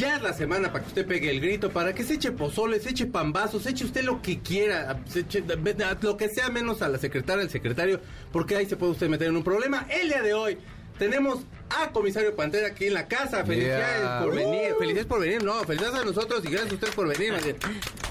Ya es la semana para que usted pegue el grito, para que se eche pozole, se eche pambazos, se eche usted lo que quiera, lo que sea menos a la secretaria, al secretario, porque ahí se puede usted meter en un problema. El día de hoy tenemos a Comisario Pantera aquí en la casa. Felicidades Yeah. por venir. Uh. Felicidades por venir. No, felicidades a nosotros y gracias a ustedes por venir.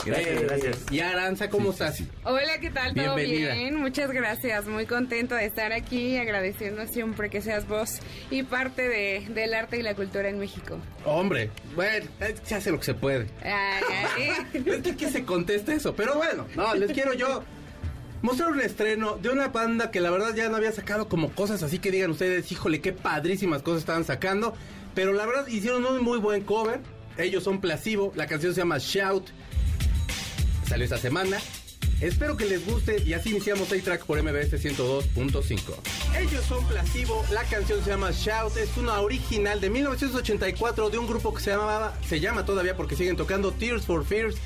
Gracias, gracias. Y Aranza, ¿cómo estás? Hola, ¿qué tal? ¿Todo Bienvenida. bien? Muchas gracias. Muy contento de estar aquí, agradeciendo siempre que seas vos y parte de, del arte y la cultura en México. Hombre, bueno, se hace lo que se puede. Ay, ay. Es que, que se contesta eso, pero bueno, no, les quiero yo mostrar un estreno de una banda que la verdad ya no había sacado como cosas así que digan ustedes, híjole, qué padrísimas cosas estaban sacando, pero la verdad hicieron un muy buen cover, ellos son Placebo, la canción se llama Shout, salió esta semana. Espero que les guste y así iniciamos A-Track por MBS 102.5. Ellos son Placebo, la canción se llama Shout, es una original de 1984 de un grupo que se llamaba, se llama todavía porque siguen tocando Tears for Fears.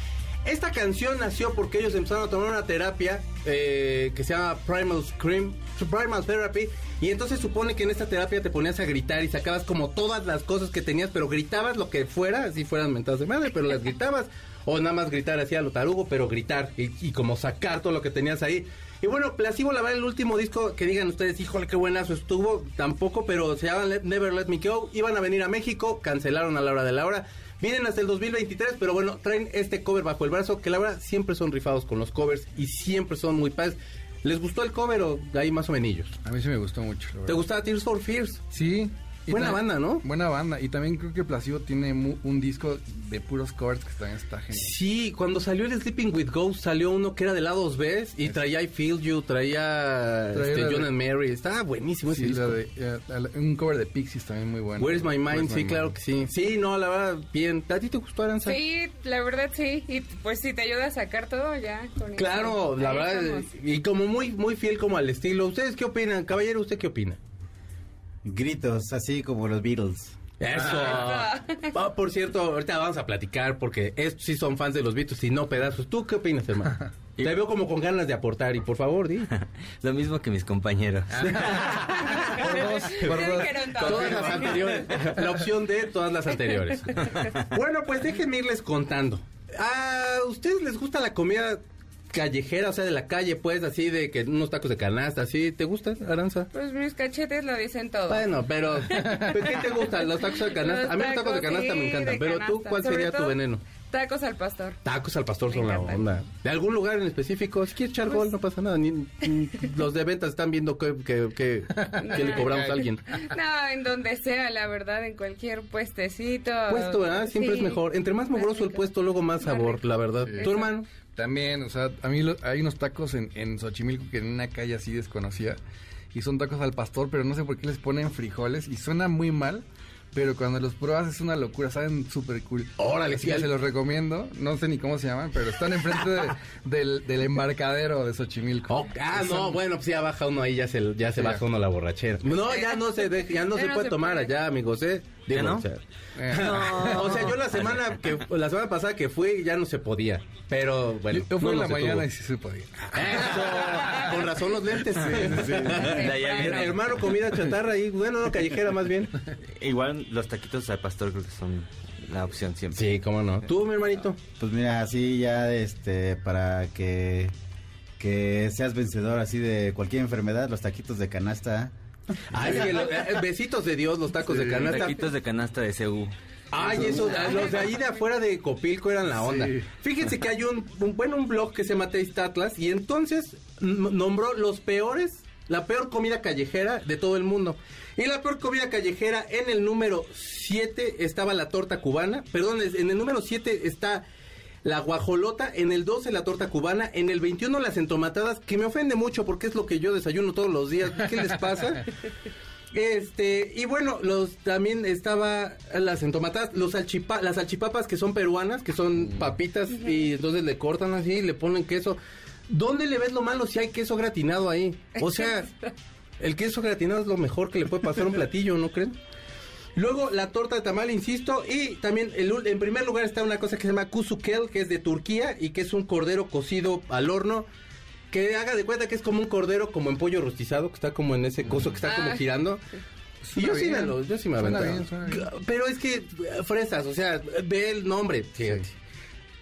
Esta canción nació porque ellos empezaron a tomar una terapia eh, que se llama Primal Scream, Primal Therapy, y entonces supone que en esta terapia te ponías a gritar y sacabas como todas las cosas que tenías, pero gritabas lo que fuera, así fueran mentadas de madre, pero las gritabas, o nada más gritar así a lo tarugo, pero gritar y, y como sacar todo lo que tenías ahí. Y bueno, Placebo, la verdad, el último disco que digan ustedes, híjole, qué buenazo estuvo, tampoco, pero se llama Let- Never Let Me Go. Iban a venir a México, cancelaron a la hora de la hora. Vienen hasta el 2023, pero bueno, traen este cover bajo el brazo, que la verdad siempre son rifados con los covers y siempre son muy padres. ¿Les gustó el cover o de ahí más o menos? A mí sí me gustó mucho. ¿Te gustaba Tears for Fears? Sí. Y Buena banda, ¿no? Buena banda. Y también creo que Placido tiene mu- un disco de puros covers que también está genial. Sí, cuando salió el Sleeping with Ghosts salió uno que era de lados B y traía I Feel You, traía, Traía este, de- John and Mary. Estaba buenísimo ese Sí, disco. la de, eh, un cover de Pixies también muy bueno. Where's My Mind, Where's sí, My claro Mind. que sí. Sí, no, la verdad, bien. ¿A ti te gustó, Aranza? Sí, la verdad sí. Y pues si te ayuda a sacar todo ya. con eso. Claro, la Ahí verdad, estamos. y como muy muy fiel como al estilo. ¿Ustedes qué opinan? Caballero, ¿usted qué opina? Gritos, así como los Beatles. Eso. Ah, por cierto, ahorita vamos a platicar porque estos sí son fans de los Beatles y no pedazos. ¿Tú qué opinas, hermano? Te veo como con ganas de aportar y por favor, di. Lo mismo que mis compañeros. Por dos, por dos. todo. Todas las anteriores. La opción de todas las anteriores. Bueno, pues déjenme irles contando. ¿A ustedes les gusta la comida callejera, o sea, de la calle, pues, así de que unos tacos de canasta, así? ¿Te gusta, Aranza? Pues mis cachetes lo dicen todo. Bueno, pero ¿pero ¿qué te gustan? ¿Los tacos de canasta? Los A mí los tacos de tacos, canasta me sí, encantan, de pero tú, canasta. ¿cuál Sobre sería tu veneno? Tacos al pastor. Tacos al pastor Me son la encantan. onda. ¿De algún lugar en específico? Si quieres echar gol, no pasa nada. Ni- ni- los de ventas están viendo que, que, que- que le cobramos a alguien. No, en donde sea, la verdad, en cualquier puestecito. Puesto, ¿verdad? Siempre Sí. es mejor. Entre más mugroso el puesto, luego más sabor, la verdad. Sí. ¿Tu hermano? También, o sea, a mí lo- hay unos tacos en, en Xochimilco que en una calle así desconocida. Y son tacos al pastor, pero no sé por qué les ponen frijoles. Y suena muy mal. Pero cuando los pruebas es una locura, saben súper cool. Órale, sí, al- se los recomiendo. No sé ni cómo se llaman, pero están enfrente de- del, del embarcadero de Xochimilco. Oh, ah, no, bueno, pues ya baja uno ahí, ya se, ya se Sí. baja uno la borrachera. No, ya no se deja, ya no Ya se no puede se tomar puede. allá, amigos, ¿eh? Digo, ¿Ya no? o sea, Eh, o sea, yo la semana que la semana pasada que fui ya no se podía, pero bueno. yo fui no, en la mañana tuvo. y sí se podía. Eso, con razón los lentes. Hermano, comida chatarra ahí, bueno, no, callejera más bien. Igual los taquitos al pastor creo que son la opción siempre. Sí, cómo no. ¿Tú, mi hermanito? Pues mira, así ya este para que que seas vencedor así de cualquier enfermedad, los taquitos de canasta. Ay, lo- eh, besitos de Dios, los tacos de canasta. Taquitos de canasta de CU. Ay, eso, los de ahí de afuera de Copilco eran la onda. Sí. Fíjense que hay un, un- bueno, un blog que se llama Taste Atlas y entonces nombró los peores, la peor comida callejera de todo el mundo. Y la peor comida callejera en el número 7 estaba la torta cubana, perdón, en el número 7 está la guajolota, en el 12 la torta cubana, en el 21 las entomatadas, que me ofende mucho porque es lo que yo desayuno todos los días. ¿Qué les pasa? Este, y bueno, los también estaba las entomatadas, los salchipa, las salchipapas que son peruanas, que son papitas y entonces le cortan así, le ponen queso. ¿Dónde le ves lo malo si hay queso gratinado ahí? O sea, el queso gratinado es lo mejor que le puede pasar a un platillo, ¿no creen? Luego la torta de tamal, insisto, y también el ul- en primer lugar está una cosa que se llama kuzukel, que es de Turquía y que es un cordero cocido al horno. Que haga de cuenta que es como un cordero como en pollo rostizado, que está como en ese coso que está como Ah, girando. Y yo sí me lo, yo sí me aventaba. Pero es que eh, fresas, o sea, ve el nombre. fíjate.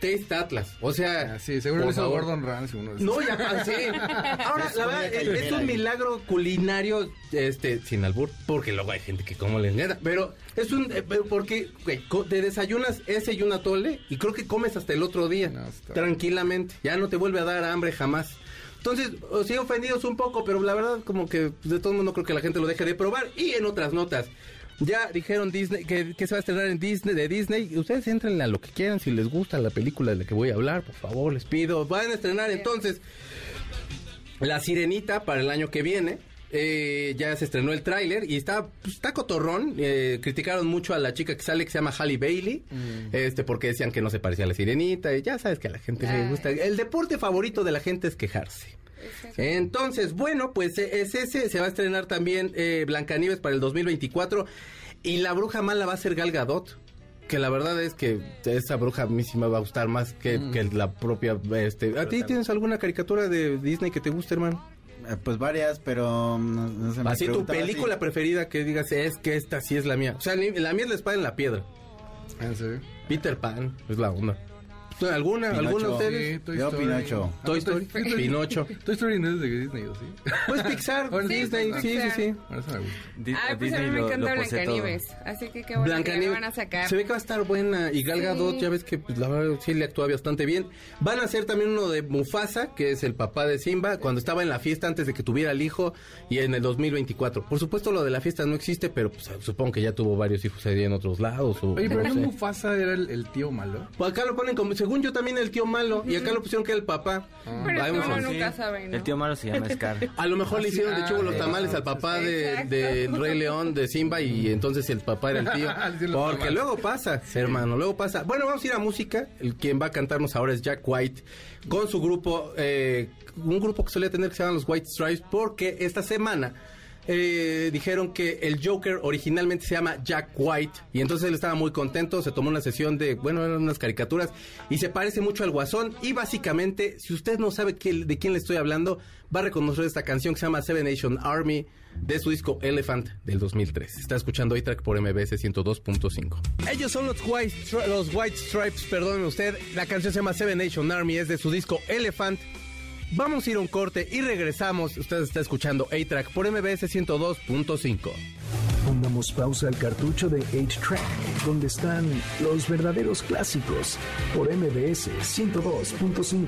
Taste Atlas. O sea, Ah, sí, seguro lo hizo favor. Gordon Ramsay uno de esos. No, ya pasé. Ahora, la verdad, es, es un milagro culinario, este, sin albur, porque luego hay gente que como le encanta, pero es un, eh, pero porque güey, te desayunas ese y un atole y creo que comes hasta el otro día, No, tranquilamente, ya no te vuelve a dar hambre jamás. Entonces, os sí ofendidos un poco, pero la verdad como que de todo el mundo creo que la gente lo deje de probar. Y en otras notas, ya dijeron Disney que, que se va a estrenar en Disney de Disney. Ustedes entren a lo que quieran, si les gusta la película de la que voy a hablar, por favor, les pido. Van a estrenar entonces La Sirenita para el año que viene. Eh, ya se estrenó el tráiler y está, pues, está cotorrón. Eh, criticaron mucho a la chica que sale que se llama Halle Bailey, este porque decían que no se parecía a la sirenita. Y ya sabes que a la gente le gusta. El deporte favorito de la gente es quejarse. Entonces, bueno, pues eh, es ese. Se va a estrenar también eh, Blancanieves para el 2024. Y la bruja mala va a ser Gal Gadot. Que la verdad es que esa bruja a mí sí me va a gustar más que, que la propia. Este, ¿A ti tienes alguna caricatura de Disney que te guste, hermano? Eh, Pues varias, pero no, no sé, me Así tu película preferida que digas es que esta sí es la mía. O sea, ni- la mía es la espada en la piedra. ¿En serio? Peter Pan es la onda. ¿Alguna? Pinocho. ¿Alguna de ustedes? Sí, Toy Yo, Story. Pinocho. Toy Story, Pinocho. Toy Story no es de Disney, ¿o sí? Pues Pixar, Bueno, sí, Disney, pues sí, sí, sí. Bueno, eso me gusta. Di- Ay, pues a mí me encanta. Blancanieves. Así que qué bueno que van a sacar. se ve que va a estar buena y Gal Sí. Gadot ya ves que pues, la verdad sí le actúa bastante bien. Van a hacer también uno de Mufasa, que es el papá de Simba, cuando estaba en la fiesta antes de que tuviera el hijo y en el 2024. Por supuesto lo de la fiesta no existe, pero pues, supongo que ya tuvo varios hijos ahí en otros lados. O, Oye, pero no no sé. Mufasa era el, el tío malo. Pues acá lo ponen como, según yo también el tío malo, y acá lo pusieron que era el papá. Pero Vamos uno a ver. nunca sabe, ¿no? El tío malo se llama Scar. A lo mejor le hicieron de Ah, chubo los tamales al papá de, Rey León, de Simba, y entonces el papá era el tío. Porque luego pasa, hermano, luego pasa. Bueno, vamos a ir a música. El quien va a cantarnos ahora es Jack White, con su grupo, eh, un grupo que solía tener que se llaman los White Stripes, porque esta semana eh, dijeron que el Joker originalmente se llama Jack White y entonces él estaba muy contento, se tomó una sesión de, bueno, eran unas caricaturas y se parece mucho al Guasón y básicamente, si usted no sabe de quién le estoy hablando, va a reconocer esta canción que se llama Seven Nation Army de su disco Elephant del 2003. Está escuchando A-Track por MBS 102.5. Ellos son los White, los White Stripes, perdóneme usted, la canción se llama Seven Nation Army, es de su disco Elephant. Vamos a ir a un corte y regresamos. Usted está escuchando A-Track por MBS 102.5. Pongamos pausa al cartucho de 8-Track, donde están los verdaderos clásicos, por MBS 102.5.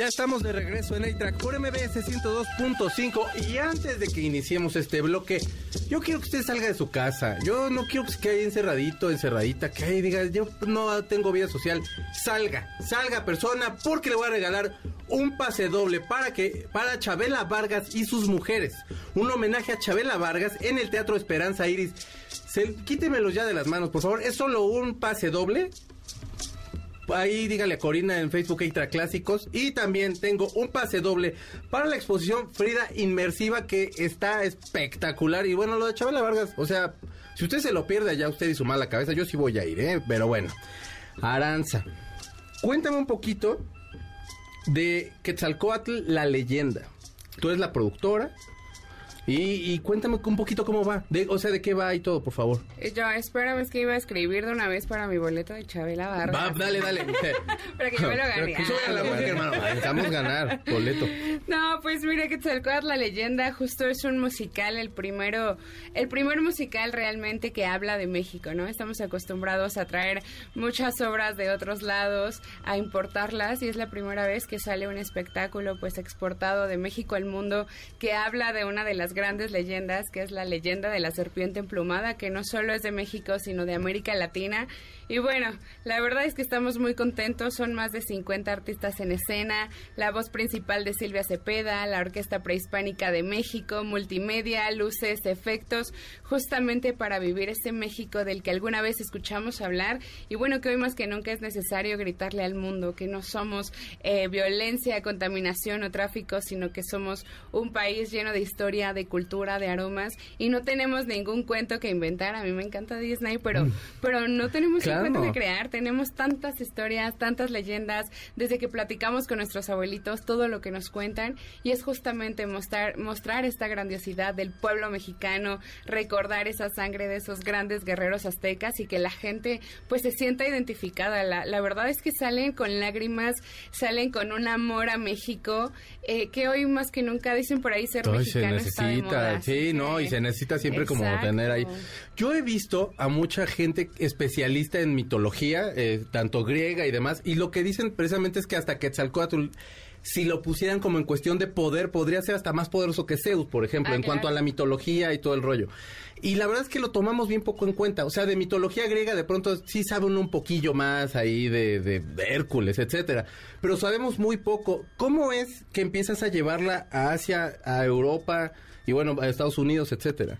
Ya estamos de regreso en A-Track por MBS 102.5 y antes de que iniciemos este bloque, yo quiero que usted salga de su casa. Yo no quiero que se quede encerradito, encerradita, que ahí diga, yo no tengo vida social. Salga, salga persona, porque le voy a regalar un pase doble para que para Chabela Vargas y sus mujeres. Un homenaje a Chabela Vargas en el Teatro Esperanza Iris. Quítemelos ya de las manos, por favor. Es solo un pase doble Ahí dígale a Corina en Facebook Extra Clásicos. Y también tengo un pase doble para la exposición Frida Inmersiva que está espectacular. Y bueno, lo de Chabela Vargas, o sea, si usted se lo pierde allá, usted y su mala cabeza, yo sí voy a ir, ¿eh? Pero bueno. Aranza, cuéntame un poquito de Quetzalcoatl, la leyenda. Tú eres la productora. Y, y cuéntame un poquito cómo va, de, o sea, de qué va y todo, por favor. Eh, Yo espero es que iba a escribir de una vez para mi boleto de Chabela Vargas. Va, dale, dale. para que yo me lo gane. Hermano. Necesitamos ganar boleto. No, pues mira Quetzalcóatl la leyenda justo es un musical, el primero, el primer musical realmente que habla de México, ¿no? Estamos acostumbrados a traer muchas obras de otros lados, a importarlas y es la primera vez que sale un espectáculo pues exportado de México al mundo que habla de una de las grandes leyendas, que es la leyenda de la serpiente emplumada, que no solo es de México, sino de América Latina. Y bueno, la verdad es que estamos muy contentos, son más de 50 artistas en escena, la voz principal de Silvia Cepeda, la Orquesta Prehispánica de México, multimedia, luces, efectos, justamente para vivir este México del que alguna vez escuchamos hablar y bueno, que hoy más que nunca es necesario gritarle al mundo que no somos eh, violencia, contaminación o tráfico, sino que somos un país lleno de historia, de cultura, de aromas y no tenemos ningún cuento que inventar. A mí me encanta Disney, pero, pero no tenemos Claro. Que crear. Tenemos tantas historias, tantas leyendas, desde que platicamos con nuestros abuelitos, todo lo que nos cuentan y es justamente mostrar, mostrar esta grandiosidad del pueblo mexicano, recordar esa sangre de esos grandes guerreros aztecas y que la gente pues se sienta identificada. La, la verdad es que salen con lágrimas, salen con un amor a México, eh, que hoy más que nunca dicen por ahí ser se mexicano está de moda, necesita, sí, no, y se necesita siempre como tener ahí. Yo he visto a mucha gente especialista en mitología, eh, tanto griega y demás, y lo que dicen precisamente es que hasta Quetzalcóatl, si lo pusieran como en cuestión de poder, podría ser hasta más poderoso que Zeus, por ejemplo, Ah, en claro. cuanto a la mitología y todo el rollo. Y la verdad es que lo tomamos bien poco en cuenta. O sea, de mitología griega de pronto sí sabe uno un poquillo más ahí de, de- de Hércules, etcétera. Pero sabemos muy poco. ¿Cómo es que empiezas a llevarla a Asia, a Europa y bueno, a Estados Unidos, etcétera?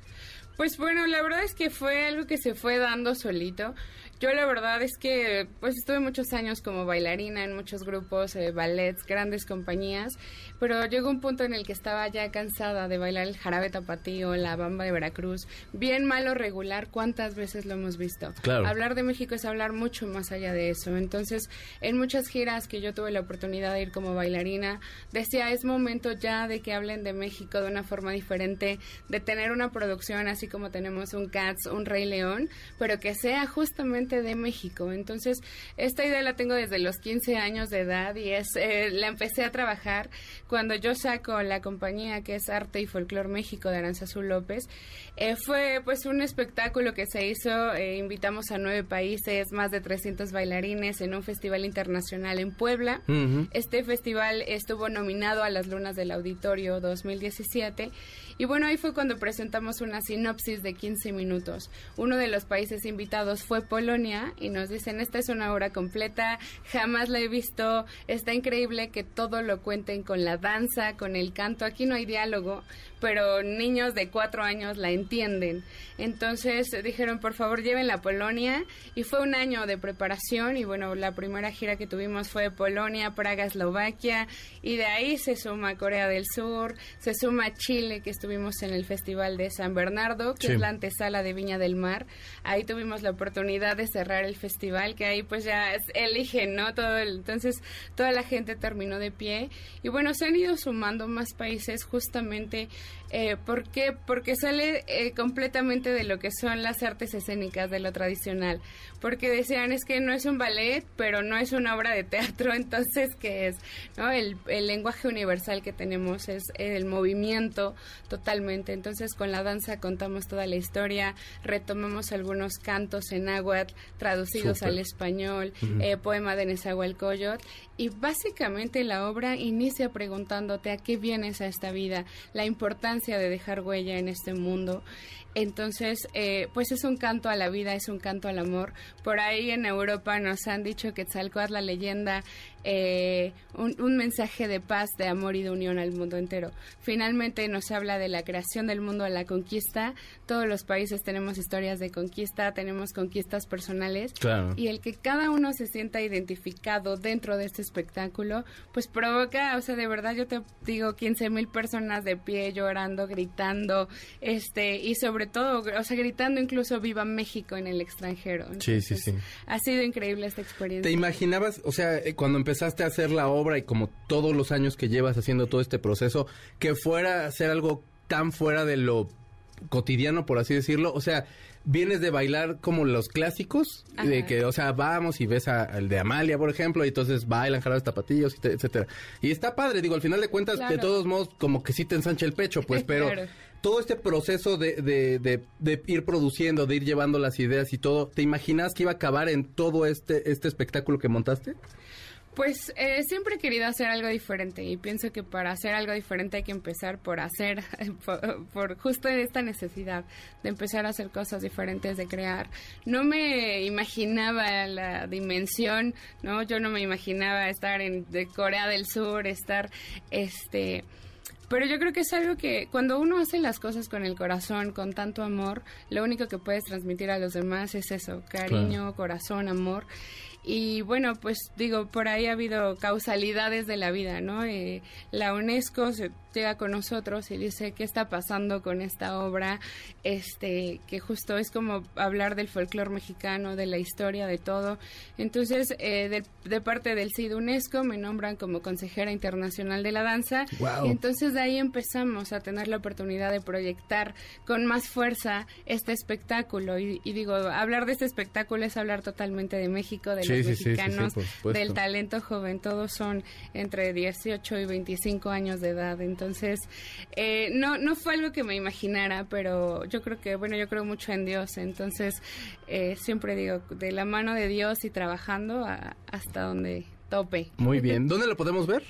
Pues bueno, la verdad es que fue algo que se fue dando solito. Yo la verdad es que pues estuve muchos años como bailarina en muchos grupos, eh, ballets, grandes compañías, pero llegó un punto en el que estaba ya cansada de bailar el jarabe tapatío, la bamba de Veracruz, bien malo regular, ¿cuántas veces lo hemos visto? Claro. Hablar de México es hablar mucho más allá de eso. Entonces, en muchas giras que yo tuve la oportunidad de ir como bailarina, decía, es momento ya de que hablen de México de una forma diferente, de tener una producción así como tenemos un Cats, un Rey León, pero que sea justamente de México. Entonces, esta idea la tengo desde los 15 años de edad y es eh, la empecé a trabajar cuando yo saco la compañía que es Arte y Folclor México de Aranzazú López. Eh, fue pues un espectáculo que se hizo, eh, invitamos a nueve países, más de 300 bailarines en un festival internacional en Puebla. Ujú. Este festival estuvo nominado a las Lunas del Auditorio 2017 y bueno, ahí fue cuando presentamos una sinopsis de 15 minutos. Uno de los países invitados fue Polonia y nos dicen, esta es una obra completa, jamás la he visto, está increíble que todo lo cuenten con la danza, con el canto, aquí no hay diálogo, pero niños de cuatro años la entienden. Entonces eh, dijeron, por favor, llévenla a Polonia y fue un año de preparación y bueno, la primera gira que tuvimos fue Polonia, Praga, Eslovaquia y de ahí se suma Corea del Sur, se suma Chile, que estuvimos en el Festival de San Bernardo, que Sí. es la antesala de Viña del Mar. Ahí tuvimos la oportunidad de cerrar el festival, que ahí pues ya eligen, ¿no? Todo el- entonces toda la gente terminó de pie y bueno, se han ido sumando más países justamente eh, ¿por qué? porque sale eh, completamente de lo que son las artes escénicas de lo tradicional, porque decían es que no es un ballet, pero no es una obra de teatro, entonces ¿qué es? ¿No? El, el lenguaje universal que tenemos es el movimiento totalmente, entonces con la danza contamos toda la historia, retomamos algunos cantos en náhuatl traducidos Súper. al español, eh, poema de Nezahualcóyotl y básicamente la obra inicia preguntándote a qué vienes a esta vida, la importancia de dejar huella en este mundo. Entonces, eh, pues es un canto a la vida, es un canto al amor. Por ahí en Europa nos han dicho que Tzalcóatl, la leyenda, eh, un, un mensaje de paz, de amor y de unión al mundo entero. Finalmente nos habla de la creación del mundo a la conquista. Todos los países tenemos historias de conquista, tenemos conquistas personales. Claro. Y el que cada uno se sienta identificado dentro de este espectáculo, pues provoca, o sea, de verdad yo te digo, 15 mil personas de pie llorando, gritando, este, y sobre todo, o sea, gritando incluso Viva México en el extranjero. Sí, sí, Entonces, sí. Ha sido increíble esta experiencia. ¿Te imaginabas, o sea, eh, cuando empezaste a hacer la obra y como todos los años que llevas haciendo todo este proceso, que fuera a ser algo tan fuera de lo cotidiano, por así decirlo. O sea, vienes de bailar como los clásicos, de que, o sea, vamos y ves al de Amalia, por ejemplo, y entonces bailan jarabes tapatillos, etcétera. Y está padre, digo, al final de cuentas, Claro. de todos modos, como que sí te ensancha el pecho, pues, pero Claro. todo este proceso de, de, de, de ir produciendo, de ir llevando las ideas y todo, ¿te imaginas que iba a acabar en todo este, este espectáculo que montaste? Pues eh, siempre he querido hacer algo diferente y pienso que para hacer algo diferente hay que empezar por hacer, por, por justo esta necesidad de empezar a hacer cosas diferentes, de crear. No me imaginaba la dimensión, ¿no? Yo no me imaginaba estar en de Corea del Sur, estar, este... Pero yo creo que es algo que cuando uno hace las cosas con el corazón, con tanto amor, lo único que puedes transmitir a los demás es eso, cariño, corazón, amor. Y bueno, pues digo, por ahí ha habido causalidades de la vida, ¿no? Eh, la UNESCO se llega con nosotros y dice qué está pasando con esta obra, este, que justo es como hablar del folclore mexicano, de la historia, de todo. Entonces, eh, de, de parte del CID UNESCO me nombran como consejera internacional de la danza. Y entonces de ahí empezamos a tener la oportunidad de proyectar con más fuerza este espectáculo. Y, y digo, hablar de este espectáculo es hablar totalmente de México, de Sí, sí, sí, sí, sí, mexicanos, del talento joven. Todos son entre 18 y 25 años de edad. Entonces, eh, no, no fue algo que me imaginara, pero yo creo que, bueno, yo creo mucho en Dios. Entonces, eh, siempre digo, de la mano de Dios y trabajando a- hasta donde tope. Muy bien. ¿Dónde lo podemos ver?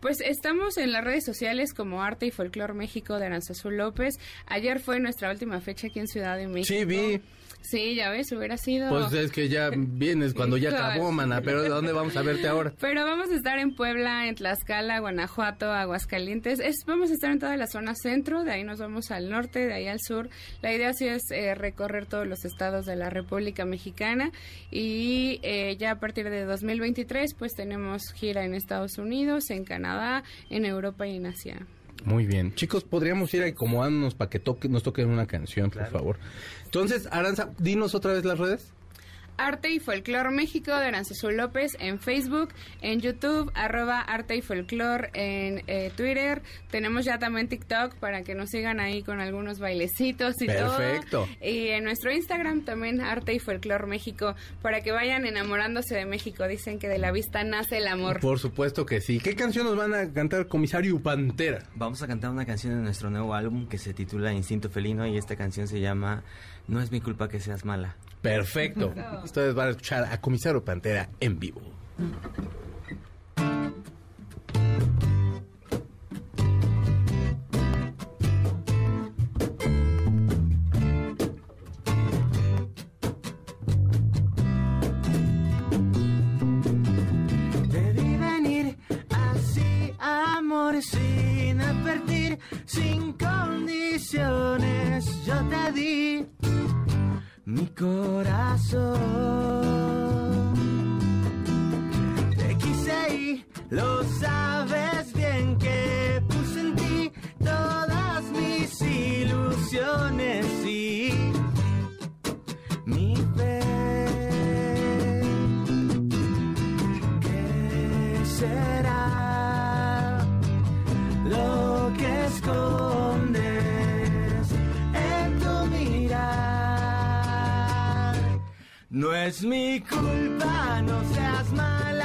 Pues estamos en las redes sociales como Arte y Folclor México de Aranzazú López. Ayer fue nuestra última fecha aquí en Ciudad de México. Sí, vi. Sí, ya ves, hubiera sido... Pues es que ya vienes cuando ya acabó, mana. Pero ¿de dónde vamos a verte ahora? Pero vamos a estar en Puebla, en Tlaxcala, Guanajuato, Aguascalientes. Es, vamos a estar en toda la zona centro, de ahí nos vamos al norte, de ahí al sur. La idea sí es eh, recorrer todos los estados de la República Mexicana y eh, ya a partir de 2023 pues tenemos gira en Estados Unidos, en Canadá, en Europa y en Asia. Muy bien. Chicos, podríamos ir acomodándonos para que toque, nos toquen una canción, por favor. Entonces, Aranza, dinos otra vez las redes. Arte y Folclor México de Aranzazú López en Facebook, en YouTube, arroba Arte y Folclor en eh, Twitter. Tenemos ya también TikTok para que nos sigan ahí con algunos bailecitos y Perfecto. todo. Y en nuestro Instagram también Arte y Folclor México para que vayan enamorándose de México. Dicen que de la vista nace el amor. Por supuesto que sí. ¿Qué canción nos van a cantar, comisario Pantera? Vamos a cantar una canción de nuestro nuevo álbum que se titula Instinto Felino y esta canción se llama No es mi culpa que seas mala. Perfecto. Ustedes van a escuchar a comisario Pantera en vivo. Mi corazón. No es mi culpa, no seas mala.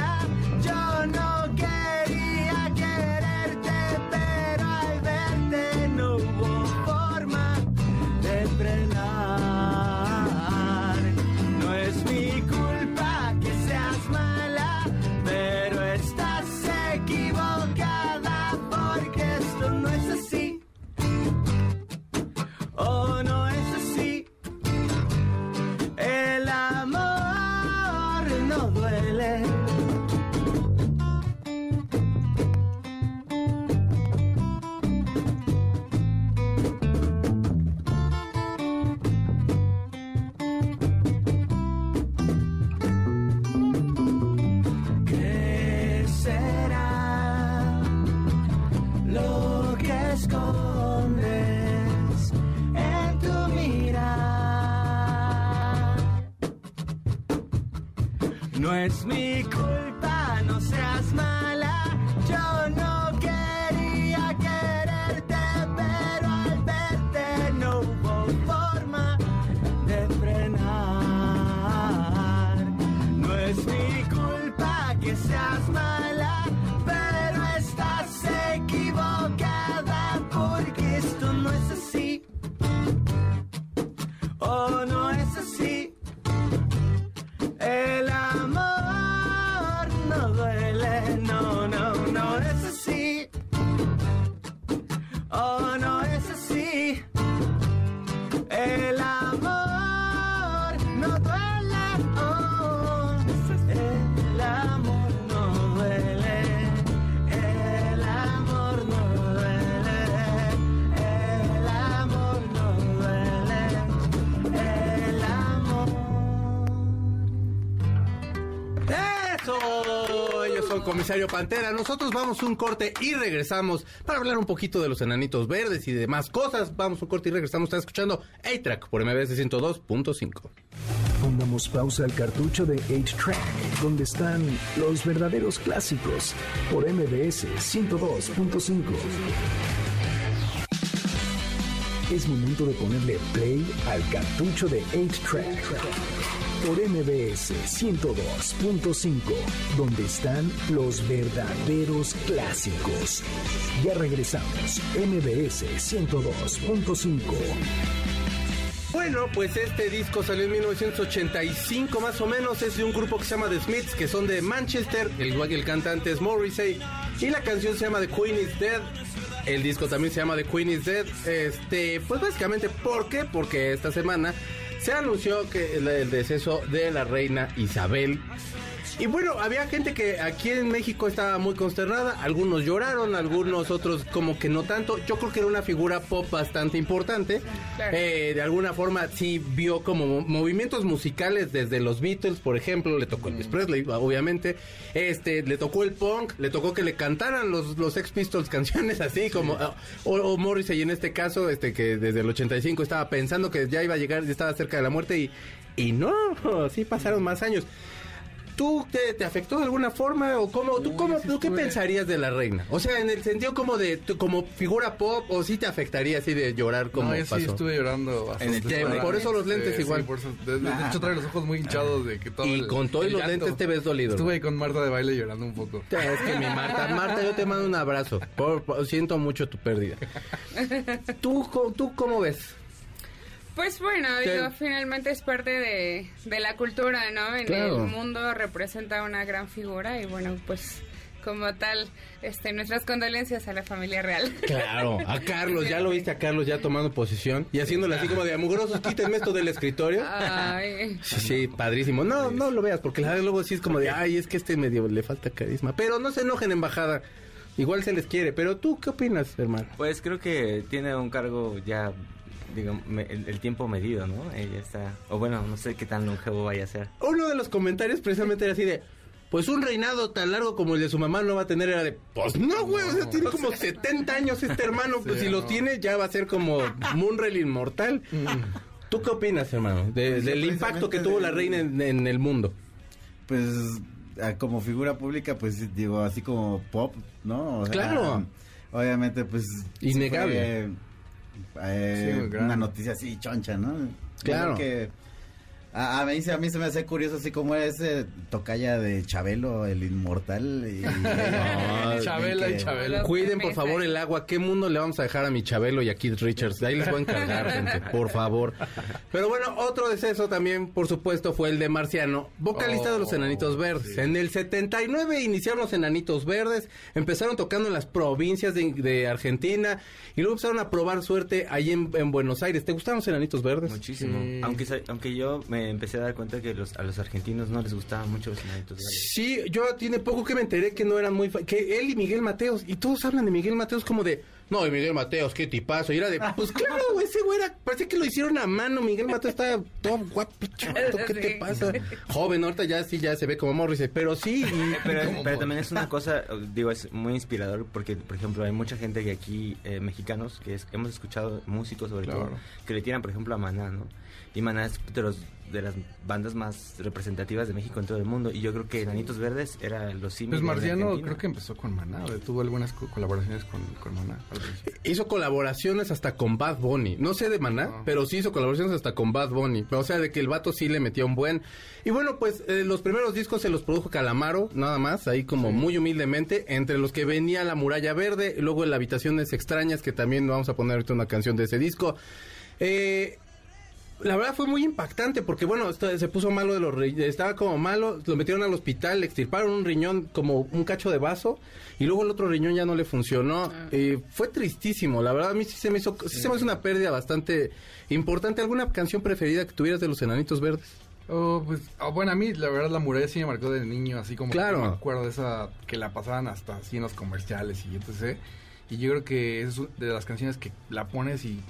Pantera. Nosotros vamos un corte y regresamos para hablar un poquito de los enanitos verdes y demás cosas. Vamos un corte y regresamos. Están escuchando A-Track por MBS 102.5. Pongamos pausa al cartucho de 8-Track, donde están los verdaderos clásicos por MBS 102.5. Es momento de ponerle play al cartucho de 8-Track por MBS 102.5, donde están los verdaderos clásicos. Ya regresamos, MBS 102.5. Bueno, pues este disco salió en 1985 más o menos. Es de un grupo que se llama The Smiths, que son de Manchester. El, el cantante es Morrissey. Y la canción se llama The Queen is Dead. El disco también se llama The Queen is Dead. Este, pues básicamente, ¿por qué? Porque esta semana se anunció que el, deceso de la reina Isabel. Y bueno, había gente que aquí en México estaba muy consternada, algunos lloraron, algunos otros como que no tanto. Yo creo que era una figura pop bastante importante. Claro. Eh, de alguna forma sí vio como mo- movimientos musicales desde los Beatles, por ejemplo, le tocó Elvis Presley, obviamente. Este, le tocó el punk, le tocó que le cantaran los, los Ex Pistols canciones así como o, o Morrissey en este caso, este que desde el 85 estaba pensando que ya iba a llegar, ya estaba cerca de la muerte y y no, sí pasaron más años. ¿Tú te, te afectó de alguna forma o cómo, tú, cómo, tú qué pensarías de la reina? O sea, en el sentido como de, tú como figura pop o sí te afectaría así de llorar como no, yo pasó? sí estuve llorando bastante. el tiempo. Por eso los lentes Sí, igual. sí, por eso. De, de- de hecho, trae los ojos muy hinchados de que todo Y el- con todos el los llanto. lentes te ves dolido. Estuve ahí con Marta de baile llorando un poco. Es que mi Marta, Marta, yo te mando un abrazo. Por- por- siento mucho tu pérdida. ¿Tú, co- ¿Tú cómo ves? Pues bueno, Te- digo, finalmente es parte de, de la cultura, ¿no? En Claro. el mundo representa una gran figura y bueno, pues como tal, este, nuestras condolencias a la familia real. Claro, a Carlos, ya lo viste a Carlos ya tomando posición y haciéndole así como de amugrosos, quítenme esto del escritorio. Ay, Sí, sí, padrísimo. No, no lo veas, porque la verdad luego sí es como de, ay, es que este medio le falta carisma. Pero no se enojen, embajada. Igual se les quiere. Pero tú, ¿qué opinas, hermano? Pues creo que tiene un cargo ya, digamos, me- el, el tiempo medido, ¿no? Ella está, o bueno, no sé qué tan longevo vaya a ser. Uno de los comentarios precisamente era así de, pues un reinado tan largo como el de su mamá no va a tener, era de, pues no, güey, o sea, tiene como 70 años este hermano, pues Sí, si lo no. tiene ya va a ser como Munrel inmortal. ¿Tú qué opinas, hermano, de- Pues, del impacto que tuvo la reina en, en el mundo? Pues como figura pública, pues digo, así como pop, ¿no? O sea, Claro. Obviamente, pues... sí Innegable. fue, eh, Sí, una noticia así choncha, ¿no? Claro. creo que a, a mí, se- a mí se me hace curioso así como ese tocaya de Chabelo, el inmortal. Y, No, Chabela y Chabela. Cuiden por favor el agua. ¿Qué mundo le vamos a dejar a mi Chabelo y a Keith Richards? De ahí les voy a encargar, gente, por favor. Pero bueno, otro deceso también, por supuesto, fue el de Marciano, vocalista de los Oh, Enanitos Verdes. sí. En el 79 iniciaron los Enanitos Verdes, empezaron tocando en las provincias de, de Argentina y luego empezaron a probar suerte ahí en, en Buenos Aires. ¿Te gustaron los Enanitos Verdes? Muchísimo. Sí. Aunque, aunque yo me empecé a dar cuenta que los, a los argentinos no les gustaban mucho los enanitos verdes. Sí, yo tiene poco que me enteré que no eran muy... fa- que él y Miguel Mateos, y todos hablan de Miguel Mateos como de... No, y Miguel Mateos, qué tipazo. Y era de... Pues claro, güey, ese güey era... Parece que lo hicieron a mano. Miguel Mateos está todo guapo, chato, ¿qué te pasa? Joven, ahorita ya sí, ya se ve como Morris, pero sí... y- Pero, también es una cosa, digo, es muy inspirador porque, por ejemplo, hay mucha gente que aquí, eh, mexicanos, que es- hemos escuchado músicos sobre Claro. todo, que le tiran, por ejemplo, a Maná, ¿no? Y Maná es de, los, de las bandas más representativas de México en todo el mundo. Y yo creo que Enanitos Verdes era los símiles Pues Marciano creo que empezó con Maná, o tuvo algunas co- colaboraciones con, con Maná. Hizo colaboraciones hasta con Bad Bunny. No sé de Maná, Ah. pero sí hizo colaboraciones hasta con Bad Bunny. O sea, de que el vato sí le metió un buen. Y bueno, pues eh, los primeros discos se los produjo Calamaro, nada más, ahí como muy humildemente, entre los que venía La Muralla Verde, luego el Habitaciones Extrañas, que también vamos a poner ahorita una canción de ese disco. Eh, la verdad fue muy impactante porque, bueno, esto- se puso malo de los ri- estaba como malo, lo metieron al hospital, le extirparon un riñón como un cacho de vaso y luego el otro riñón ya no le funcionó. Eh, fue tristísimo, la verdad a mí sí se me hizo, sí se me hizo una pérdida bastante importante. ¿Alguna canción preferida que tuvieras de los Enanitos Verdes? Oh, pues, oh, bueno, a mí la verdad la muralla sí me marcó de niño, así como Claro. que me acuerdo de esa que la pasaban hasta así en los comerciales y etc. Y yo creo que es de las canciones que la pones y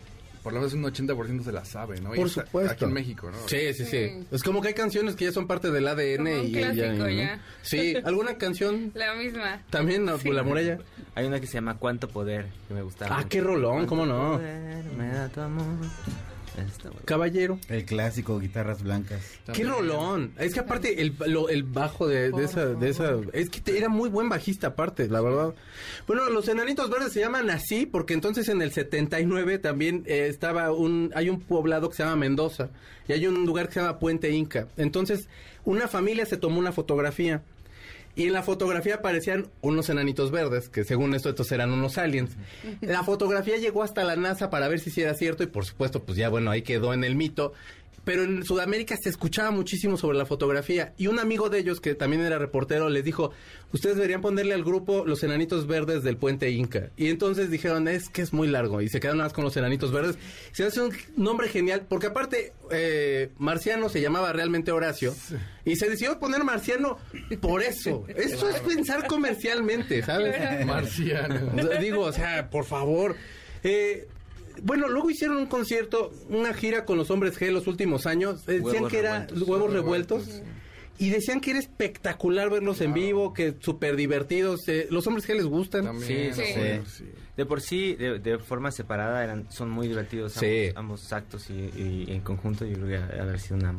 por lo menos un 80% se la sabe, ¿no? Por supuesto. Aquí en México, ¿no? Sí, sí, sí. Es como que hay canciones que ya son parte del ADN Como un y clásico ya. Sí, ¿alguna canción La misma. también? no, La Muralla. Hay una que se llama Cuánto Poder, que me gustaba. Ah, mucho. qué rolón, ¿cómo ¿Cuánto no? poder me da tu amor? Caballero. El clásico, guitarras blancas. Qué rolón. Es que aparte el, lo- el bajo de, de esa, de esa, es que te- era muy buen bajista aparte, la verdad. Bueno, los enanitos verdes se llaman así porque entonces en el 79 también eh, estaba un, hay un poblado que se llama Mendoza y hay un lugar que se llama Puente Inca. Entonces una familia se tomó una fotografía. Y en la fotografía aparecían unos enanitos verdes, que según esto estos eran unos aliens. La fotografía llegó hasta la NASA para ver si sí era cierto y por supuesto pues ya bueno, ahí quedó en el mito. Pero en Sudamérica se escuchaba muchísimo sobre la fotografía y un amigo de ellos que también era reportero les dijo, ustedes deberían ponerle al grupo los enanitos verdes del puente Inca. Y entonces dijeron, es que es muy largo y se quedaron nada más con los enanitos verdes. Se hace un nombre genial porque aparte eh, Marciano se llamaba realmente Horacio y se decidió poner Marciano por eso. Eso es pensar comercialmente, ¿sabes? Marciano. Digo, o sea, por favor. Eh, bueno, luego hicieron un concierto, una gira con los hombres G los últimos años. Eh, decían que era revueltos. huevos revueltos. Y decían que era espectacular verlos en vivo, que súper divertidos. eh, los hombres G les gustan. También, Sí, sí. De por sí, de, de forma separada, eran, son muy divertidos Sí. ambos, ambos actos y, y en conjunto yo creo que ha- haber sido una,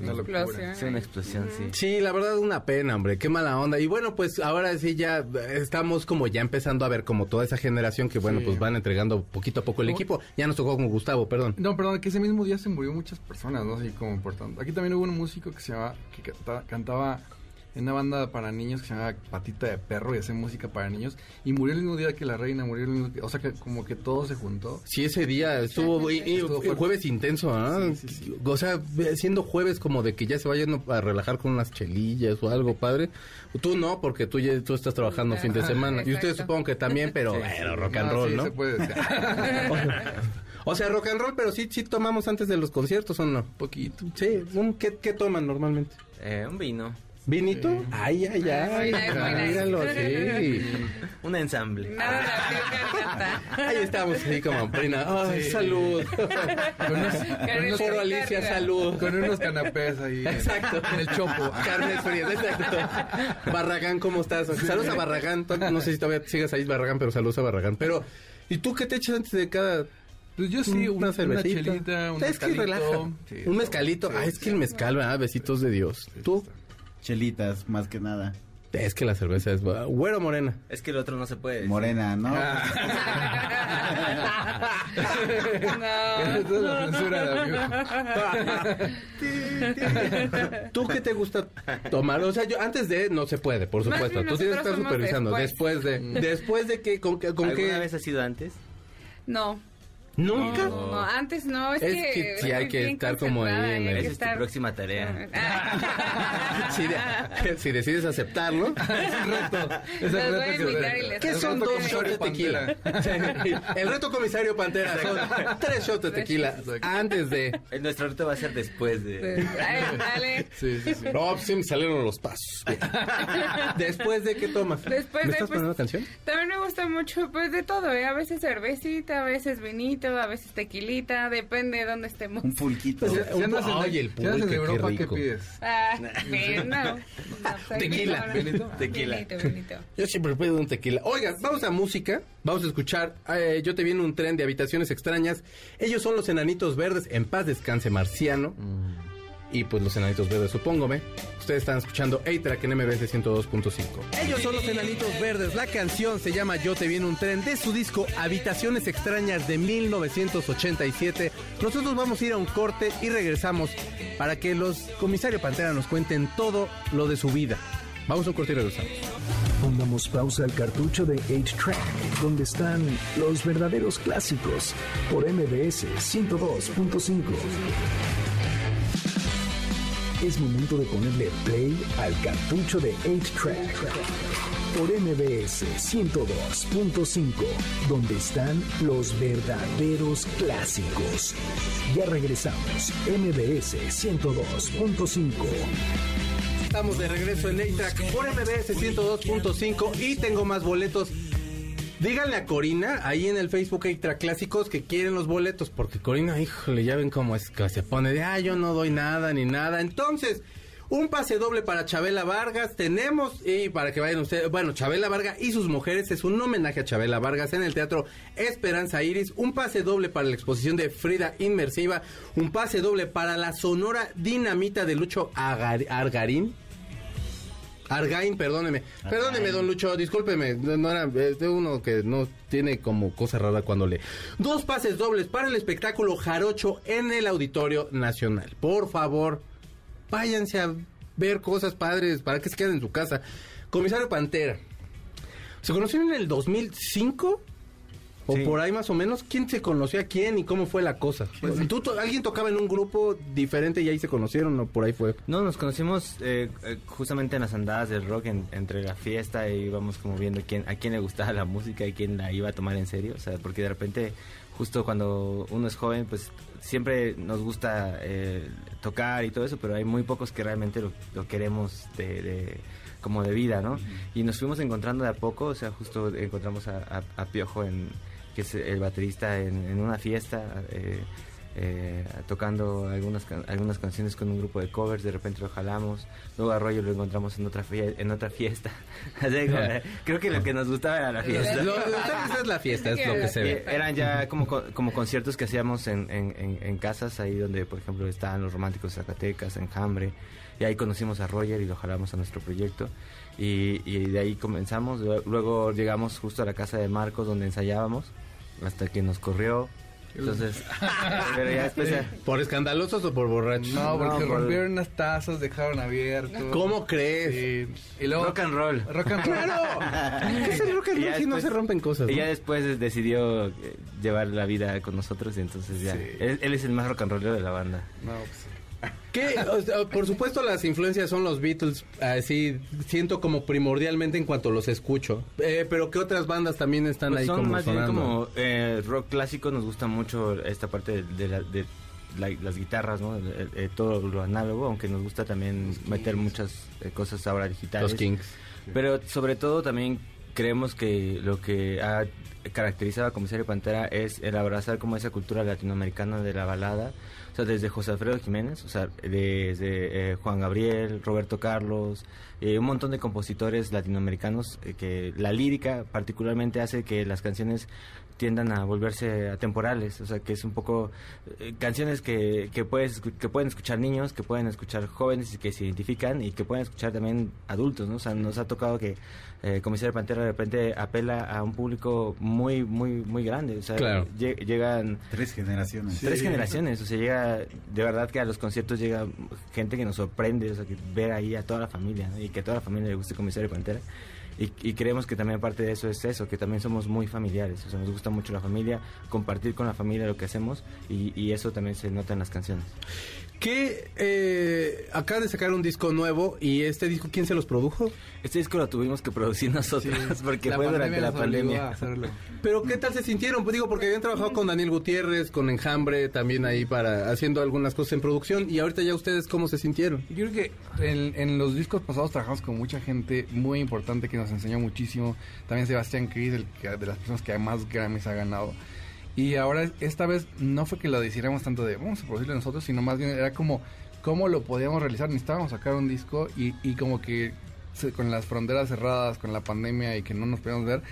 Una locura. Explosión. sí, una explosión, sí. Sí, la verdad una pena, hombre, qué mala onda. Y bueno, pues ahora sí ya estamos como ya empezando a ver como toda esa generación que bueno, Sí. pues van entregando poquito a poco el equipo. Ya nos tocó con Gustavo, perdón. No, perdón, que ese mismo día se murió muchas personas, ¿no? Así como importante. Aquí también hubo un músico que se llamaba, que canta- cantaba en una banda para niños que se llamaba Patita de Perro y hacía música para niños. Y murió el mismo día que la reina, murió el mismo día. O sea, que como que todo se juntó. Sí, ese día estuvo, y- y- Estuvo fue fuerte. jueves intenso, ¿ah? Sí, sí, sí. O sea, siendo jueves como de que ya se vayan a relajar con unas chelillas o algo, padre. Tú no, porque tú ya tú estás trabajando fin de semana. Y ustedes supongo que también, pero Sí, bueno, rock and roll, sí, ¿no? se puede decir. O sea, rock and roll, pero sí, sí tomamos antes de los conciertos, ¿o no? Poquito. Sí, un- ¿qué, qué toman normalmente? Eh, un vino, ¿Vinito? Ay, ay, ay. Míralo, sí. un ensamble. Nada garganta. Ahí estamos, así como prina. Ay, Sí. salud. Con unos, con unos- Alicia, salud. con unos canapés ahí. Exacto. En el chopo. Carnes frías, exacto. Barragán, ¿cómo estás? Saludos a Barragán. No sé si todavía sigas ahí, Barragán, pero saludos a Barragán. Pero, ¿y tú qué te echas antes de cada Pues yo sí, una una, cervecita? chelita, un es que mezcalito. relaja. Sí, un mezcalito. ah, Sí, es que sí, el mezcal, ¿verdad? Besitos de Dios. ¿Tú? Chelitas, más que nada. Es que la cerveza es... bu- Güero morena. Es que el otro no se puede decir. Morena, ¿no? Esa es la censura de amigo. ¿Tú qué te gusta tomar? O sea, yo antes de no se puede, por supuesto. Tú tienes que estar supervisando. Después, después. de... Después de que... ¿Con, qué- con ¿Alguna qué? vez ha sido antes? No. ¿Nunca? No, no, antes no, es, Es que, que sí hay que estar como ahí en el- Esa es tu próxima tarea. Ah. Si, de- si decides aceptarlo. Es un reto. Es el reto que les ¿Qué el son dos comisario shots de tequila? Pantera. El reto comisario Pantera son tres shots de tequila antes de... Nuestro reto va a ser después de... Ay, dale. Sí, sí, sí. No, sí me salieron los pasos. ¿Después de qué tomas? Después ¿Me de, estás pues, poniendo canción? También me gusta mucho, pues, de todo, ¿eh? A veces cervecita, a veces vinito, a veces tequilita, depende de dónde estemos. Un pulquito. Pues, en, Ay, el en pulque, qué Europa, ¿qué rico. pides? Ah. No, Tequila. Tequila. Vinito, vinito. Yo siempre pido un tequila. Oigan, vamos a música. Vamos a escuchar. eh, yo te viene un tren de habitaciones extrañas. Ellos son los enanitos verdes. En paz descanse, marciano. Y pues los enanitos verdes, supóngome. Ustedes están escuchando A-Track en MBS 102.5. Ellos son los enanitos verdes. La canción se llama Yo te viene un tren de su disco Habitaciones extrañas de 1987. Nosotros vamos a ir a un corte y regresamos para que los comisario Pantera nos cuenten todo lo de su vida. Vamos a un corte y regresamos. Pongamos pausa al cartucho de 8-Track, donde están los verdaderos clásicos, por MBS 102.5. Es momento de ponerle play al cartucho de 8-Track, por MBS 102.5, donde están los verdaderos clásicos. Ya regresamos, MBS 102.5. Estamos de regreso en A-Track por MBS 102.5 y tengo más boletos Díganle a Corina, ahí en el Facebook Extra Clásicos, que quieren los boletos, porque Corina, híjole, ya ven cómo es que se pone de, ah, yo no doy nada ni nada. Entonces, un pase doble para Chabela Vargas tenemos, y para que vayan ustedes, bueno, Chabela Vargas y sus mujeres es un homenaje a Chabela Vargas en el Teatro Esperanza Iris, un pase doble para la exposición de Frida Inmersiva, un pase doble para la Sonora Dinamita de Lucho Argarín. Argain, perdóneme. Perdóneme, don Lucho, discúlpeme. No, era de uno que no tiene como cosa rara cuando lee. Dos pases dobles para el espectáculo Jarocho en el Auditorio Nacional. Por favor, váyanse a ver cosas padres para que se queden en su casa. Comisario Pantera. ¿Se conocieron en el 2005? O Sí. por ahí más o menos. ¿Quién se conoció a quién y cómo fue la cosa? ¿Tú, to- ¿Alguien tocaba en un grupo diferente y ahí se conocieron o por ahí fue? No, nos conocimos eh, eh, justamente en las andadas del rock, en- entre la fiesta y íbamos como viendo quién, a quién le gustaba la música y quién la iba a tomar en serio. O sea, porque de repente, justo cuando uno es joven, pues siempre nos gusta eh, tocar y todo eso, pero hay muy pocos que realmente lo, lo queremos de, de- como de vida, ¿no? Y nos fuimos encontrando de a poco, o sea, justo encontramos a, a- a Piojo, en, que es el baterista, en, en una fiesta. eh, eh, tocando algunas algunas canciones con un grupo de covers, de repente lo jalamos, luego a Rollo lo encontramos en otra en otra fiesta. Creo que lo que nos gustaba era la fiesta. Lo es la fiesta, es lo que se ve. eran ya como, co- como conciertos que hacíamos en, en, en- en casas, ahí donde, por ejemplo, estaban los románticos Zacatecas, Enjambre, y ahí conocimos a Roger y lo jalamos a nuestro proyecto. Y, y de ahí comenzamos, Lue- luego llegamos justo a la casa de Marcos donde ensayábamos, hasta que nos corrió. Entonces, pero ya después... ya- ¿Por escandalosos o por borrachos? No, porque No, por- rompieron unas tazas, dejaron abierto. ¿Cómo crees? Sí. Y luego, Rock and roll. Rock and roll. ¿Qué es el rock and Y roll ya si no después- se rompen cosas? Y no? ya después decidió eh, llevar la vida con nosotros y entonces ya... Sí. Él, él es el más rock and rollero de la banda. No, pues, ¿Qué? O sea, por supuesto las influencias son los Beatles, así siento como primordialmente en cuanto los escucho. Eh, pero ¿qué otras bandas también están Pues ahí son como más bien como eh, rock clásico, nos gusta mucho esta parte de, de la- de la- las guitarras, ¿no? Eh, eh, todo lo análogo, aunque nos gusta también meter muchas eh, cosas ahora digitales. Los Kings. Pero sobre todo también creemos que lo que ha caracterizado a Comisario Pantera es el abrazar como esa cultura latinoamericana de la balada. O sea, desde José Alfredo Jiménez, o sea, desde eh, Juan Gabriel, Roberto Carlos, eh, un montón de compositores latinoamericanos eh, que la lírica particularmente hace que las canciones tiendan a volverse atemporales, o sea, que es un poco eh, canciones que, que, puedes, escu- que pueden escuchar niños, que pueden escuchar jóvenes y que se identifican y que pueden escuchar también adultos, ¿no? O sea, nos ha tocado que eh, Comisario Pantera de repente apela a un público muy, muy, muy grande, o sea, Claro. llegan Tres generaciones. tres generaciones, o sea, llega, de verdad que a los conciertos llega gente que nos sorprende, o sea, que ver ahí a toda la familia, ¿no? y que a toda la familia le guste Comisario Pantera. Y, creemos que también parte de eso es eso, que también somos muy familiares, o sea, nos gusta mucho la familia, compartir con la familia lo que hacemos y, y eso también se nota en las canciones. ¿Qué? Eh, acaban de sacar un disco nuevo y este disco, ¿quién se los produjo? Este disco lo tuvimos que producir nosotros porque la fue durante la pandemia. Pero ¿qué tal se sintieron? Pues digo, porque habían trabajado con Daniel Gutiérrez, con Enjambre, también ahí para haciendo algunas cosas en producción y ahorita ya ustedes cómo se sintieron. Yo creo que en, en los discos pasados trabajamos con mucha gente muy importante que nos enseñó muchísimo. También Sebastián Cris, el que- de las personas que más Grammys ha ganado. Y ahora, esta vez, no fue que lo decidiéramos tanto de vamos a producirlo nosotros, sino más bien era como cómo lo podíamos realizar. Necesitábamos sacar un disco y, y como que con las fronteras cerradas, con la pandemia y que no nos podíamos ver,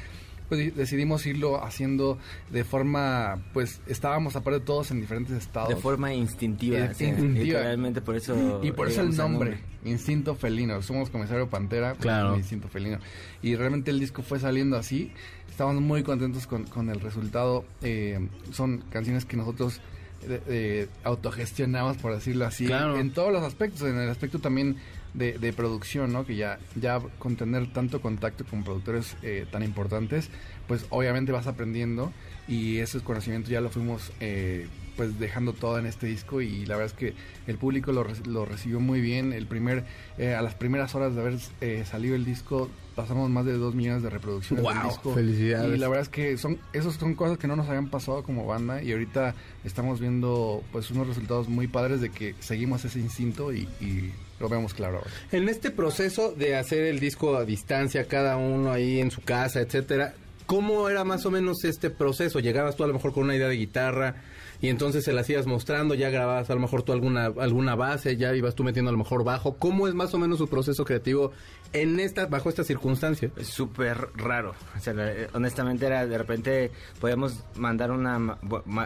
pues di- decidimos irlo haciendo de forma, pues estábamos aparte todos en diferentes estados. De forma instintiva, Eh, sí, instintiva. literalmente por eso... Y por eso el nombre, Instinto Felino. Somos comisario Pantera, pues, Claro. Instinto Felino. Y realmente el disco fue saliendo así. Estamos muy contentos con, con el resultado. Eh, son canciones que nosotros eh, eh, autogestionamos, por decirlo así, Claro. en todos los aspectos. En el aspecto también de, de producción, ¿no? Que ya, ya con tener tanto contacto con productores eh, tan importantes, pues obviamente vas aprendiendo y ese conocimiento ya lo fuimos eh, pues dejando todo en este disco y la verdad es que el público lo, lo recibió muy bien. El primer, eh, a las primeras horas de haber eh, salido el disco pasamos más de dos millones de reproducciones del Guau, disco. felicidades. Y la verdad es que son, esos son cosas que no nos habían pasado como banda y ahorita estamos viendo pues unos resultados muy padres de que seguimos ese instinto y, y lo vemos claro ahora. En este proceso de hacer el disco a distancia, cada uno ahí en su casa, etcétera, ¿cómo era más o menos este proceso? Llegabas tú a lo mejor con una idea de guitarra y entonces se la hacías mostrando, ya grababas a lo mejor tú alguna, alguna base, ya ibas tú metiendo a lo mejor bajo. ¿Cómo es más o menos su proceso creativo en esta, bajo esta circunstancia? Es súper raro. O sea, eh, honestamente era de repente podíamos mandar una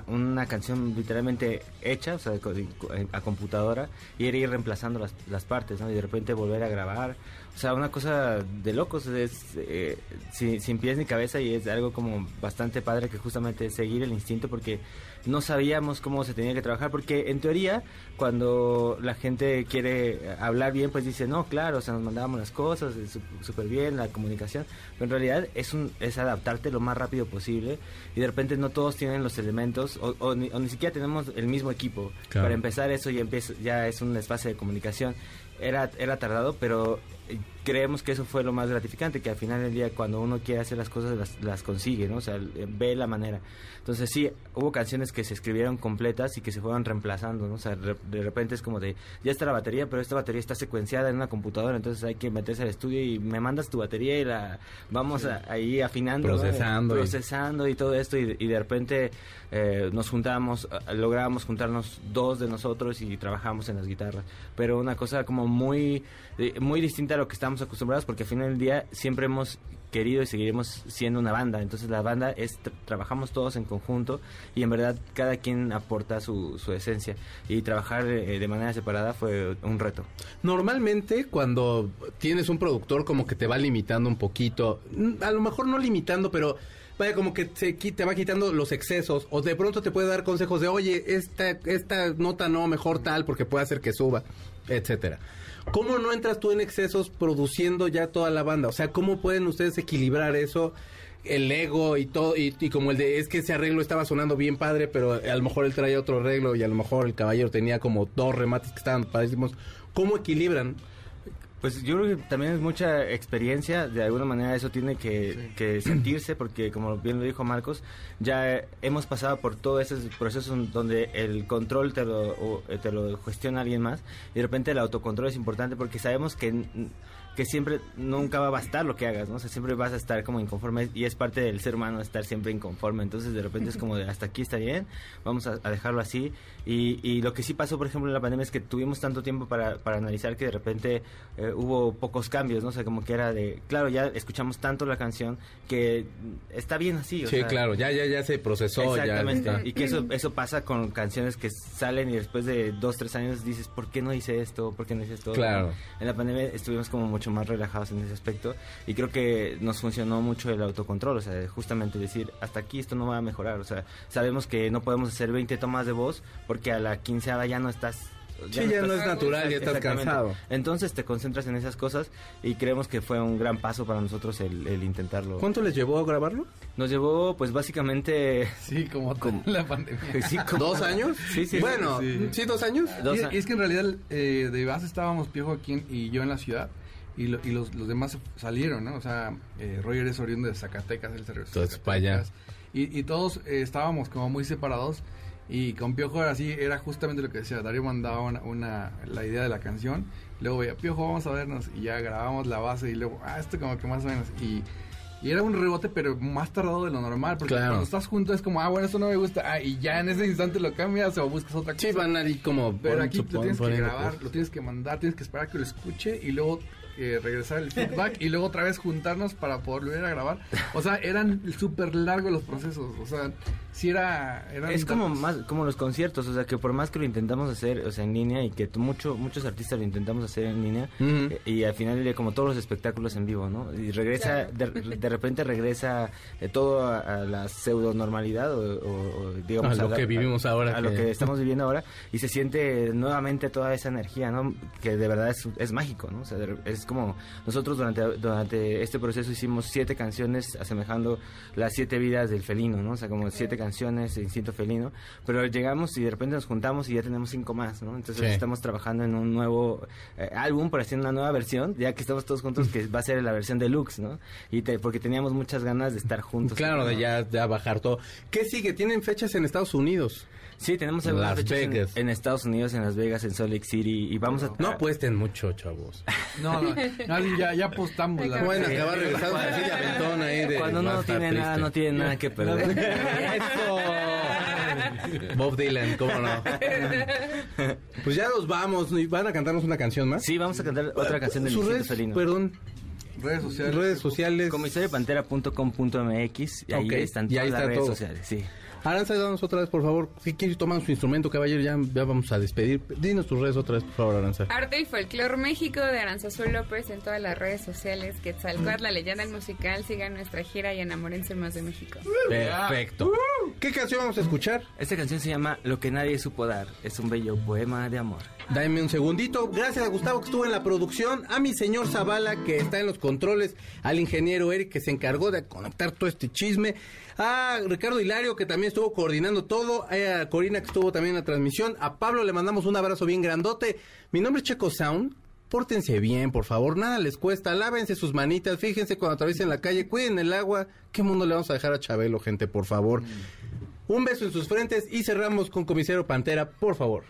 una canción literalmente hecha, o sea, a computadora y era ir reemplazando las, las partes, ¿no? Y de repente volver a grabar. O sea, una cosa de locos, es eh, sin, sin pies ni cabeza y es algo como bastante padre que justamente seguir el instinto porque no sabíamos cómo se tenía que trabajar porque en teoría cuando la gente quiere hablar bien pues dice no claro o sea nos mandábamos las cosas súper bien la comunicación pero en realidad es un es adaptarte lo más rápido posible y de repente no todos tienen los elementos o, o ni, o ni siquiera tenemos el mismo equipo Claro. para empezar eso ya empieza ya es un espacio de comunicación era era tardado pero eh, creemos que eso fue lo más gratificante que al final del día cuando uno quiere hacer las cosas las, las consigue no o sea eh, ve la manera. Entonces sí hubo canciones que se escribieron completas y que se fueron reemplazando no o sea re- de repente es como de ya está la batería pero esta batería está secuenciada en una computadora entonces hay que meterse al estudio y me mandas tu batería y la vamos a- ahí afinando ¿no? Procesando y- procesando y todo esto y, y de repente eh, nos juntamos eh, logramos juntarnos dos de nosotros y trabajamos en las guitarras. Pero una cosa como muy eh, muy distinta lo que estamos acostumbrados porque al final del día siempre hemos querido y seguiremos siendo una banda. Entonces la banda es tr- trabajamos todos en conjunto y en verdad cada quien aporta su, su esencia. Y trabajar eh, de manera separada fue un reto. Normalmente cuando tienes un productor como que te va limitando un poquito, mm, a lo mejor no limitando, pero vaya como que qui- te va quitando los excesos o de pronto te puede dar consejos de, oye, esta, esta nota no, mejor tal porque puede hacer que suba, etcétera. ¿Cómo no entras tú en excesos produciendo ya toda la banda? O sea, ¿cómo pueden ustedes equilibrar eso? El ego y todo, y, y como el de, es que ese arreglo estaba sonando bien padre, pero a lo mejor él traía otro arreglo y a lo mejor el caballero tenía como dos remates que estaban padrísimos. ¿Cómo equilibran? Pues yo creo que también es mucha experiencia, de alguna manera eso tiene que, que sentirse, porque como bien lo dijo Marcos, ya hemos pasado por todo ese proceso donde el control te lo, o, eh, te lo gestiona alguien más, y de repente el autocontrol es importante porque sabemos que, que siempre, nunca va a bastar lo que hagas, ¿no? O sea, siempre vas a estar como inconforme, y es parte del ser humano estar siempre inconforme, entonces de repente es como de hasta aquí está bien, vamos a, a dejarlo así, y, y lo que sí pasó, por ejemplo, en la pandemia es que tuvimos tanto tiempo para, para analizar que de repente eh, hubo pocos cambios, ¿no? O sea, como que era de, claro, ya escuchamos tanto la canción que está bien así. O Sí, sea, claro, ya, ya, ya se procesó, ya Exactamente. está. Y que eso, eso pasa con canciones que salen y después de dos, tres años dices, ¿por qué no hice esto? ¿Por qué no hice esto? Claro. En la pandemia estuvimos como mucho más relajados en ese aspecto y creo que nos funcionó mucho el autocontrol, o sea, justamente decir, hasta aquí esto no va a mejorar, o sea, sabemos que no podemos hacer 20 tomas de voz porque a la quinceava ya no estás... Sí, ya no es natural, ya estás cansado. Entonces te concentras en esas cosas y creemos que fue un gran paso para nosotros el, el intentarlo. ¿Cuánto les llevó a grabarlo? Nos llevó pues básicamente... Sí, como con la pandemia. sí, como- ¿Dos años? Sí, sí. Bueno, sí. sí, dos años. Dos Y- a- y es que en realidad eh, de base estábamos Piojo aquí en- y yo en la ciudad y, lo- y los, los demás salieron, ¿no? O sea, eh, Roger es oriundo de Zacatecas, él se regresó Entonces, para allá. Zacatecas. Y, y todos eh, estábamos como muy separados y con Piojo era así, era justamente lo que decía, Darío mandaba una, una- la idea de la canción, luego veía, Piojo, vamos a vernos y ya grabamos la base y luego, ah, esto como que más o menos y... Y era un rebote, pero más tardado de lo normal, porque Claro. cuando estás junto es como, ah, bueno, esto no me gusta, ah, y ya en ese instante lo cambias o buscas otra cosa. Sí, van ahí como... Pero aquí lo tienes que grabar, lo tienes que mandar, tienes que esperar que lo escuche y luego eh, regresar el feedback y luego otra vez juntarnos para poder volver a grabar. O sea, eran súper largos los procesos. O sea, sí era... eran Es como más como los conciertos, o sea, que por más que lo intentamos hacer, o sea, en línea y que mucho, muchos artistas lo intentamos hacer en línea eh, y al final día como todos los espectáculos en vivo, ¿no? Y regresa, de, de repente regresa eh, todo a, a la pseudo normalidad o, o- o, digamos A lo que vivimos ahora a lo que- estamos viviendo ahora y se siente nuevamente toda esa energía, ¿no? Que de verdad es, es mágico, ¿no? O sea, es como nosotros durante, durante este proceso hicimos siete canciones asemejando las siete vidas del felino, ¿no? O sea, como siete canciones de instinto felino, pero llegamos y de repente nos juntamos y ya tenemos cinco más, ¿no? Entonces Sí. estamos trabajando en un nuevo eh, álbum para hacer una nueva versión, ya que estamos todos juntos, que va a ser la versión deluxe, ¿no? Y te- porque teníamos muchas ganas de estar juntos. Claro, de ya, ya bajar todo. ¿Qué sigue? ¿Tienen fechas en Estados Unidos? Sí, tenemos algunas Las fechas en- Vegas. En, Estados Unidos, en Las Vegas, en Salt Lake City y vamos a... No apuesten mucho, chavos. No, no, no, ya, ya apostamos. la No van a verdad. acabar regresando así de aventón ahí de... Cuando uno va no tiene nada, no tiene nada que perder. ¡Eso! Bob Dylan, cómo no. Pues ya nos vamos. ¿y ¿Van a cantarnos una canción más? Sí, vamos a cantar otra canción de Luisito Felino. perdón, Redes sociales. redes sociales. Comisariopantera.com.mx y ahí Ok, están y todas ahí las está redes todo. sociales, sí. Aranza, danos otra vez, por favor. Si quieres tomar su instrumento, caballero, ya, ya vamos a despedir. Dinos tus redes otra vez, por favor, Aranza. Arte y Folclor México de Aranzazú López en todas las redes sociales. Quetzalcóatl, la leyenda del musical. Sigan nuestra gira y enamórense más de México. Perfecto. ¿Qué canción vamos a escuchar? Esta canción se llama Lo que nadie supo dar. Es un bello poema de amor. Dame un segundito. Gracias a Gustavo que estuvo en la producción, a mi señor Zavala que está en los controles, al ingeniero Eric que se encargó de conectar todo este chisme, a Ricardo Hilario que también estuvo coordinando todo, a Corina que estuvo también en la transmisión, a Pablo le mandamos un abrazo bien grandote. Mi nombre es Checo Sound. Pórtense bien, por favor, nada les cuesta, lávense sus manitas, fíjense cuando atraviesen la calle, cuiden el agua. ¿Qué mundo le vamos a dejar a Chabelo, gente, por favor? Un beso en sus frentes y cerramos con Comisario Pantera, por favor.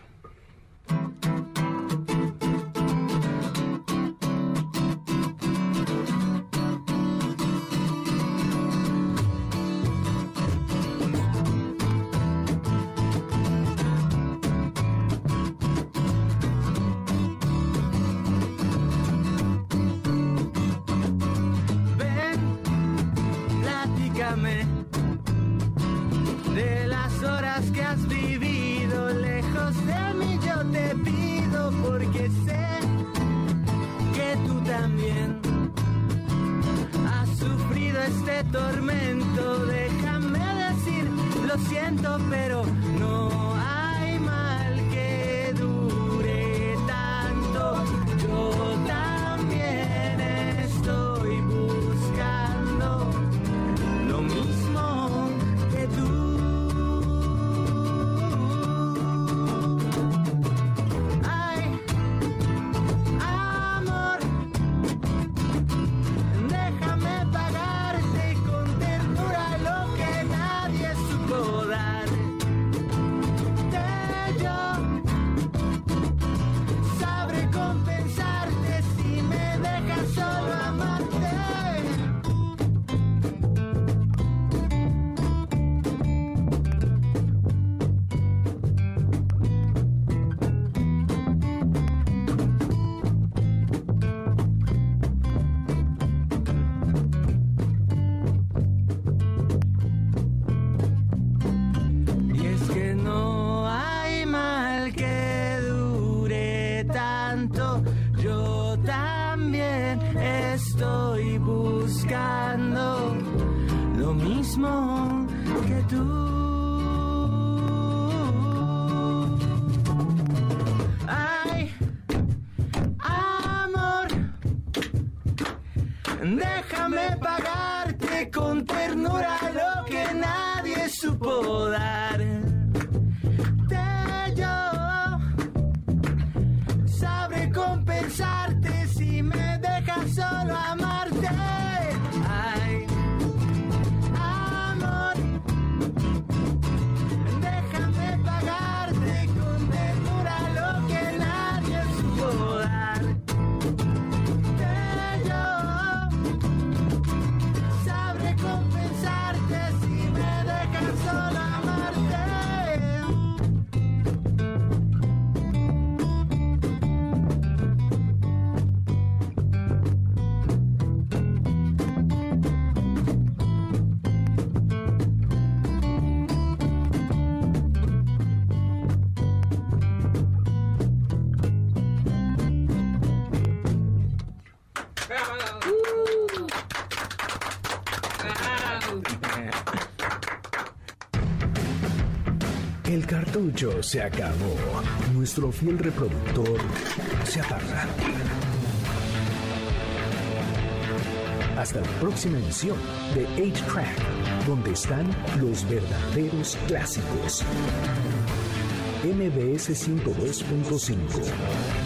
Nadie se acabó. Nuestro fiel reproductor se apaga. Hasta la próxima emisión de 8-Track, donde están los verdaderos clásicos. MBS 102.5